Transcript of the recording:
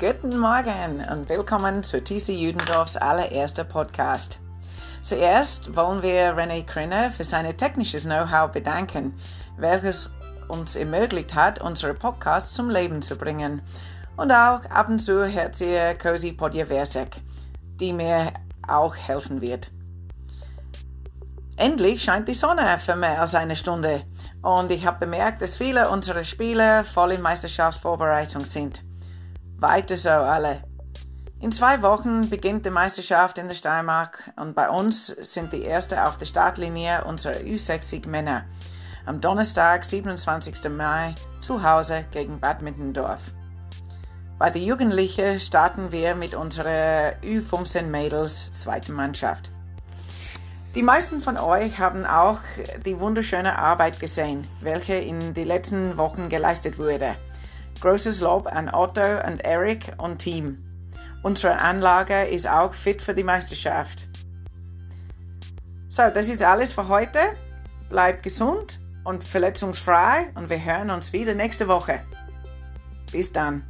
Guten Morgen und willkommen zu TC Judendorfs allererster Podcast. Zuerst wollen wir René Krinner für sein technisches Know-how bedanken, welches uns ermöglicht hat, unsere Podcasts zum Leben zu bringen. Und auch ab und zu hört sie Cozy Podjeversek, die mir auch helfen wird. Endlich scheint die Sonne für mehr als eine Stunde und ich habe bemerkt, dass viele unserer Spieler voll in Meisterschaftsvorbereitung sind. Weiter so alle. In zwei Wochen beginnt die Meisterschaft in der Steiermark und bei uns sind die Ersten auf der Startlinie unserer Ü60 Männer. Am Donnerstag, 27. Mai, zu Hause gegen Bad Mittendorf. Bei den Jugendlichen starten wir mit unserer Ü15 Mädels zweiten Mannschaft. Die meisten von euch haben auch die wunderschöne Arbeit gesehen, welche in den letzten Wochen geleistet wurde. Großes Lob an Otto und Eric und Team. Unsere Anlage ist auch fit für die Meisterschaft. So, das ist alles für heute. Bleibt gesund und verletzungsfrei und wir hören uns wieder nächste Woche. Bis dann.